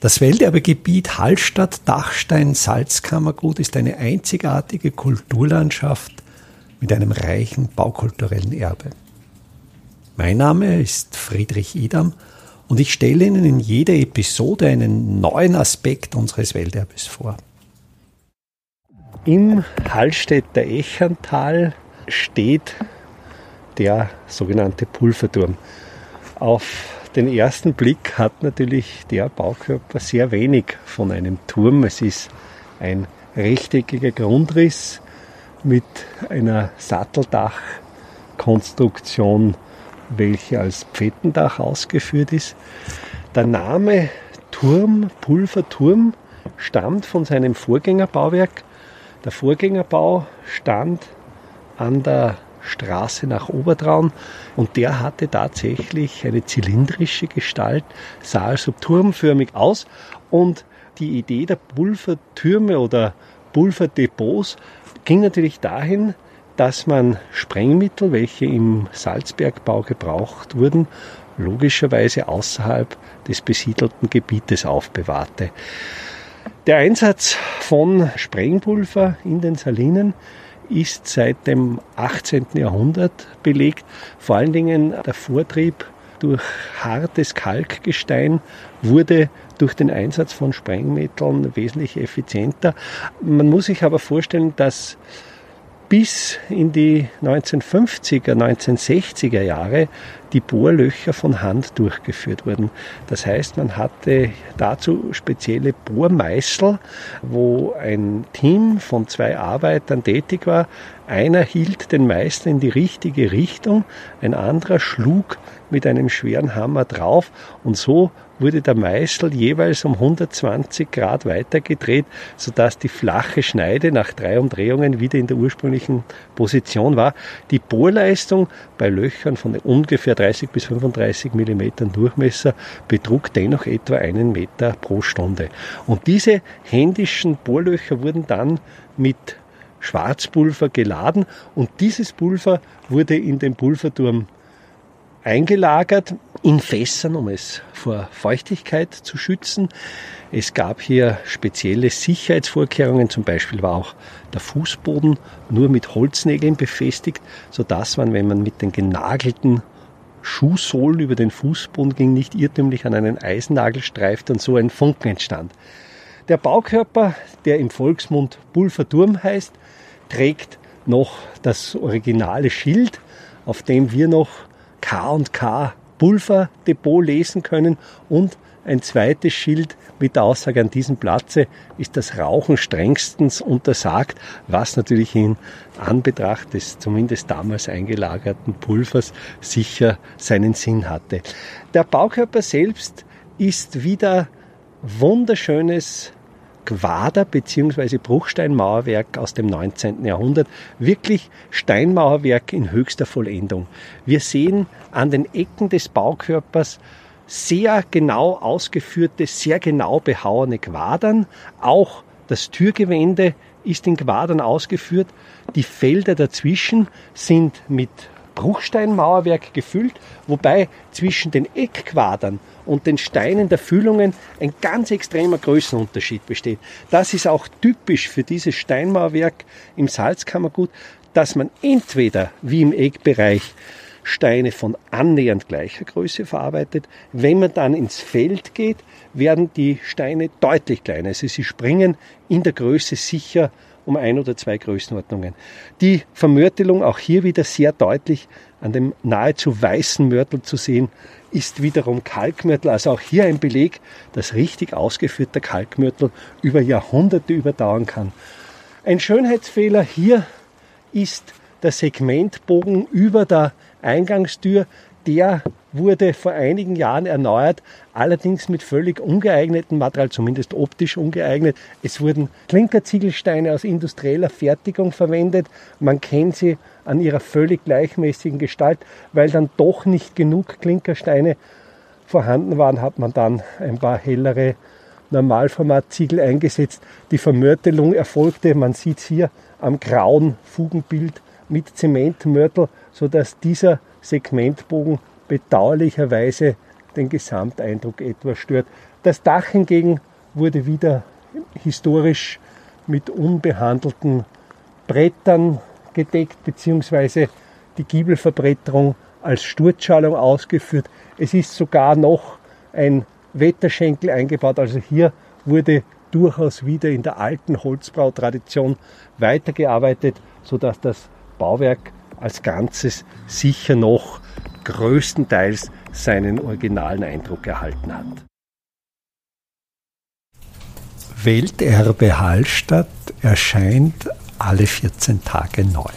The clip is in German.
Das Welterbegebiet Hallstatt-Dachstein-Salzkammergut ist eine einzigartige Kulturlandschaft mit einem reichen baukulturellen Erbe. Mein Name ist Friedrich Idam und ich stelle Ihnen in jeder Episode einen neuen Aspekt unseres Welterbes vor. Im Hallstätter Echantal steht der sogenannte Pulverturm. Auf den ersten Blick hat natürlich der Baukörper sehr wenig von einem Turm. Es ist ein rechteckiger Grundriss mit einer Satteldachkonstruktion, welche als Pfettendach ausgeführt ist. Der Name Turm, Pulverturm, stammt von seinem Vorgängerbauwerk. Der Vorgängerbau stand an der Straße nach Obertraun und der hatte tatsächlich eine zylindrische Gestalt, sah also turmförmig aus und die Idee der Pulvertürme oder Pulverdepots ging natürlich dahin, dass man Sprengmittel, welche im Salzbergbau gebraucht wurden, logischerweise außerhalb des besiedelten Gebietes aufbewahrte. Der Einsatz von Sprengpulver in den Salinen ist seit dem 18. Jahrhundert belegt. Vor allen Dingen der Vortrieb durch hartes Kalkgestein wurde durch den Einsatz von Sprengmitteln wesentlich effizienter. Man muss sich aber vorstellen, dass bis in die 1950er, 1960er Jahre die Bohrlöcher von Hand durchgeführt wurden. Das heißt, man hatte dazu spezielle Bohrmeißel, wo ein Team von zwei Arbeitern tätig war. Einer hielt den Meißel in die richtige Richtung, ein anderer schlug mit einem schweren Hammer drauf und so wurde der Meißel jeweils um 120 Grad weitergedreht, sodass die flache Schneide nach drei Umdrehungen wieder in der ursprünglichen Position war. Die Bohrleistung bei Löchern von ungefähr 30 bis 35 Millimetern Durchmesser betrug dennoch etwa einen Meter pro Stunde. Und diese händischen Bohrlöcher wurden dann mit Schwarzpulver geladen und dieses Pulver wurde in den Pulverturm eingelagert in Fässern, um es vor Feuchtigkeit zu schützen. Es gab hier spezielle Sicherheitsvorkehrungen, zum Beispiel war auch der Fußboden nur mit Holznägeln befestigt, sodass man, wenn man mit den genagelten Schuhsohlen über den Fußboden ging, nicht irrtümlich an einen Eisennagel streifte und so ein Funken entstand. Der Baukörper, der im Volksmund Pulverturm heißt, trägt noch das originale Schild, auf dem wir noch K&K Pulverdepot lesen können und ein zweites Schild mit der Aussage, an diesem Platze ist das Rauchen strengstens untersagt, was natürlich in Anbetracht des zumindest damals eingelagerten Pulvers sicher seinen Sinn hatte. Der Baukörper selbst ist wieder wunderschönes Quader- bzw. Bruchsteinmauerwerk aus dem 19. Jahrhundert. Wirklich Steinmauerwerk in höchster Vollendung. Wir sehen an den Ecken des Baukörpers sehr genau ausgeführte, sehr genau behauene Quadern. Auch das Türgewände ist in Quadern ausgeführt. Die Felder dazwischen sind mit Bruchsteinmauerwerk gefüllt, wobei zwischen den Eckquadern und den Steinen der Füllungen ein ganz extremer Größenunterschied besteht. Das ist auch typisch für dieses Steinmauerwerk im Salzkammergut, dass man entweder wie im Eckbereich Steine von annähernd gleicher Größe verarbeitet. Wenn man dann ins Feld geht, werden die Steine deutlich kleiner. Also sie springen in der Größe sicher um ein oder zwei Größenordnungen. Die Vermörtelung, auch hier wieder sehr deutlich an dem nahezu weißen Mörtel zu sehen, ist wiederum Kalkmörtel, also auch hier ein Beleg, dass richtig ausgeführter Kalkmörtel über Jahrhunderte überdauern kann. Ein Schönheitsfehler hier ist der Segmentbogen über der Eingangstür, der wurde vor einigen Jahren erneuert, allerdings mit völlig ungeeignetem Material, zumindest optisch ungeeignet. Es wurden Klinkerziegelsteine aus industrieller Fertigung verwendet. Man kennt sie an ihrer völlig gleichmäßigen Gestalt. Weil dann doch nicht genug Klinkersteine vorhanden waren, hat man dann ein paar hellere Normalformatziegel eingesetzt. Die Vermörtelung erfolgte, man sieht es hier am grauen Fugenbild mit Zementmörtel, sodass dieser Segmentbogen bedauerlicherweise den Gesamteindruck etwas stört. Das Dach hingegen wurde wieder historisch mit unbehandelten Brettern gedeckt, beziehungsweise die Giebelverbretterung als Sturzschalung ausgeführt. Es ist sogar noch ein Wetterschenkel eingebaut. Also hier wurde durchaus wieder in der alten Holzbrautradition weitergearbeitet, sodass das Bauwerk als Ganzes sicher noch größtenteils seinen originalen Eindruck erhalten hat. Welterbe Hallstatt erscheint alle 14 Tage neu.